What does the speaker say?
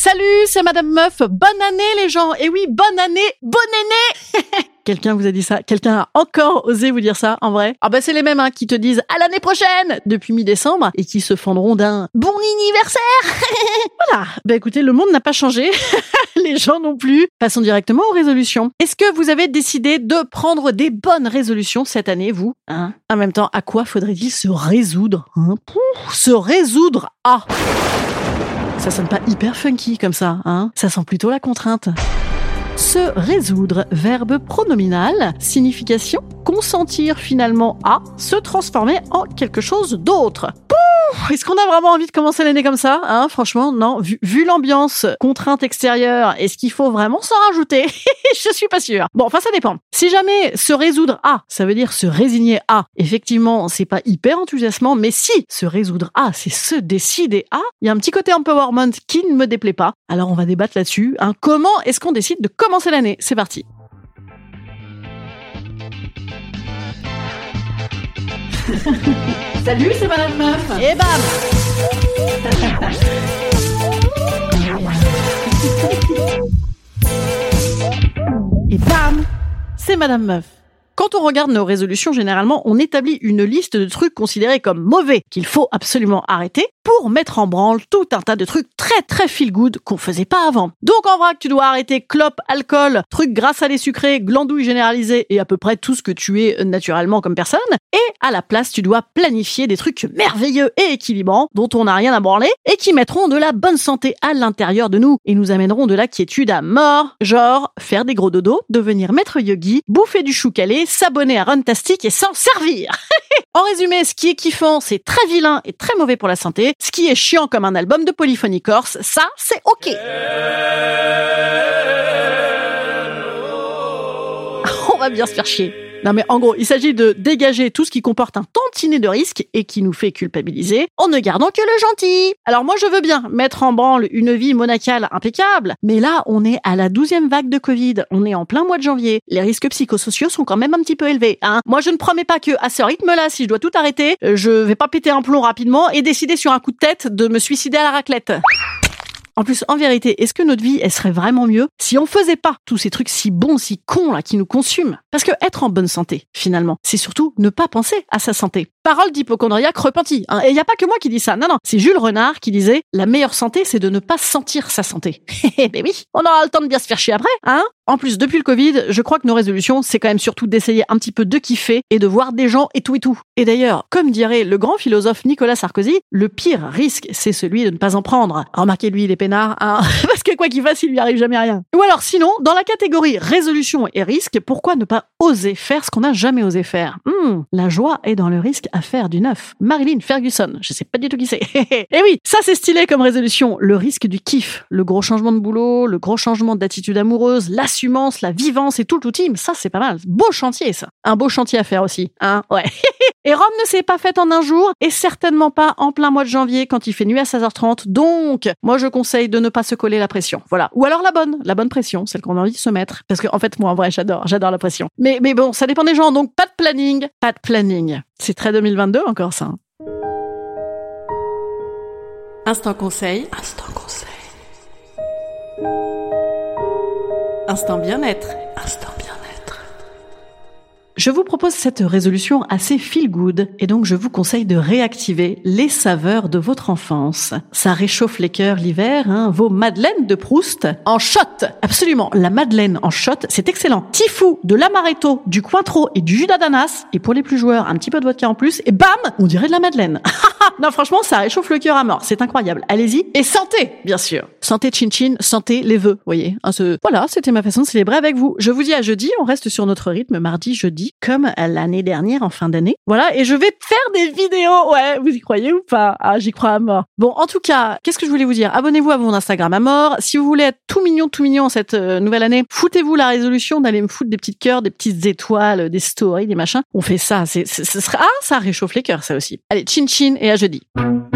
Salut, c'est Madame Meuf. Bonne année les gens. Et oui, bonne année, bonne année. Quelqu'un vous a dit ça? Quelqu'un a encore osé vous dire ça en vrai? Ah bah c'est les mêmes hein, qui te disent à l'année prochaine depuis mi-décembre et qui se fendront d'un bon anniversaire. voilà. Bah écoutez, le monde n'a pas changé. les gens non plus. Passons directement aux résolutions. Est-ce que vous avez décidé de prendre des bonnes résolutions cette année, vous? Hein? En même temps, à quoi faudrait-il se résoudre hein? Se résoudre à ça sonne pas hyper funky comme ça, hein Ça sent plutôt la contrainte. Se résoudre, verbe pronominal, signification consentir finalement à se transformer en quelque chose d'autre. Est-ce qu'on a vraiment envie de commencer l'année comme ça hein? Franchement, non. Vu, vu l'ambiance, contrainte extérieure, est-ce qu'il faut vraiment s'en rajouter? Je suis pas sûre. Bon, enfin ça dépend. Si jamais se résoudre à, ça veut dire se résigner à. Effectivement, c'est pas hyper enthousiasmant, mais si se résoudre à, c'est se décider à, il y a un petit côté empowerment qui ne me déplaît pas. Alors on va débattre là-dessus. Hein. Comment est-ce qu'on décide de commencer l'année? C'est parti. Salut, c'est Madame Meuf. Et bam Et bam C'est Madame Meuf. Quand on regarde nos résolutions, généralement, on établit une liste de trucs considérés comme mauvais, qu'il faut absolument arrêter, pour mettre en branle tout un tas de trucs très très feel good qu'on faisait pas avant. Donc en vrac, tu dois arrêter clope, alcool, trucs à les sucrés, glandouilles généralisées et à peu près tout ce que tu es naturellement comme personne. Et à la place, tu dois planifier des trucs merveilleux et équilibrants dont on n'a rien à branler et qui mettront de la bonne santé à l'intérieur de nous et nous amèneront de la quiétude à mort. Genre, faire des gros dodos, devenir maître yogi, bouffer du chou calé, s'abonner à Runtastic et s'en servir. en résumé, ce qui est kiffant, c'est très vilain et très mauvais pour la santé. Ce qui est chiant comme un album de polyphonie corse, ça, c'est ok. On va bien se faire chier. Non mais en gros, il s'agit de dégager tout ce qui comporte un tantinet de risque et qui nous fait culpabiliser en ne gardant que le gentil. Alors moi je veux bien mettre en branle une vie monacale impeccable, mais là on est à la douzième vague de Covid, on est en plein mois de janvier, les risques psychosociaux sont quand même un petit peu élevés. Hein. Moi je ne promets pas que à ce rythme-là, si je dois tout arrêter, je vais pas péter un plomb rapidement et décider sur un coup de tête de me suicider à la raclette. En plus, en vérité, est-ce que notre vie, serait vraiment mieux si on faisait pas tous ces trucs si bons, si cons là, qui nous consument? Parce que être en bonne santé, finalement, c'est surtout ne pas penser à sa santé. Parole d'hypochondriaque repenti. Hein. Et il n'y a pas que moi qui dis ça. Non, non. C'est Jules Renard qui disait la meilleure santé, c'est de ne pas sentir sa santé. ben oui, on aura le temps de bien se faire chier après, hein En plus, depuis le Covid, je crois que nos résolutions, c'est quand même surtout d'essayer un petit peu de kiffer et de voir des gens et tout et tout. Et d'ailleurs, comme dirait le grand philosophe Nicolas Sarkozy, le pire risque, c'est celui de ne pas en prendre. Remarquez lui, il est peinard, hein parce que quoi qu'il fasse, il lui arrive jamais rien. Ou alors, sinon, dans la catégorie résolution et risque, pourquoi ne pas oser faire ce qu'on n'a jamais osé faire? Hmm, La joie est dans le risque faire du neuf. Marilyn Ferguson, je sais pas du tout qui c'est. et oui, ça c'est stylé comme résolution. Le risque du kiff, le gros changement de boulot, le gros changement d'attitude amoureuse, l'assumance, la vivance et tout le team. Ça c'est pas mal. Beau chantier ça. Un beau chantier à faire aussi. Hein ouais. et Rome ne s'est pas faite en un jour et certainement pas en plein mois de janvier quand il fait nuit à 16h30. Donc, moi je conseille de ne pas se coller la pression. Voilà. Ou alors la bonne, la bonne pression, celle qu'on a envie de se mettre. Parce que en fait, moi en vrai, j'adore, j'adore la pression. Mais, mais bon, ça dépend des gens. Donc pas de planning, pas de planning. C'est très 2022 encore ça. hein. Instant conseil. Instant conseil. Instant bien-être. Instant bien-être. Je vous propose cette résolution assez feel good et donc je vous conseille de réactiver les saveurs de votre enfance. Ça réchauffe les cœurs l'hiver, hein, vos madeleines de Proust en shot. Absolument, la madeleine en shot, c'est excellent. Tifou, de l'amaretto, du cointreau et du jus d'ananas et pour les plus joueurs, un petit peu de vodka en plus et bam, on dirait de la madeleine. non, franchement, ça réchauffe le cœur à mort, c'est incroyable. Allez-y et santé, bien sûr. Santé chin chin, santé les vœux, voyez. Hein, ce... Voilà, c'était ma façon de célébrer avec vous. Je vous dis à jeudi, on reste sur notre rythme mardi, jeudi, comme l'année dernière en fin d'année. Voilà, et je vais faire des vidéos. Ouais, vous y croyez ou pas? Ah, j'y crois à mort. Bon, en tout cas, qu'est-ce que je voulais vous dire? Abonnez-vous à mon Instagram à mort. Si vous voulez être tout mignon, tout mignon cette euh, nouvelle année, foutez-vous la résolution d'aller me foutre des petites cœurs, des petites étoiles, des stories, des machins. On fait ça. C'est, ce sera ah, ça réchauffe les cœurs, ça aussi. Allez, chin chin et à jeudi.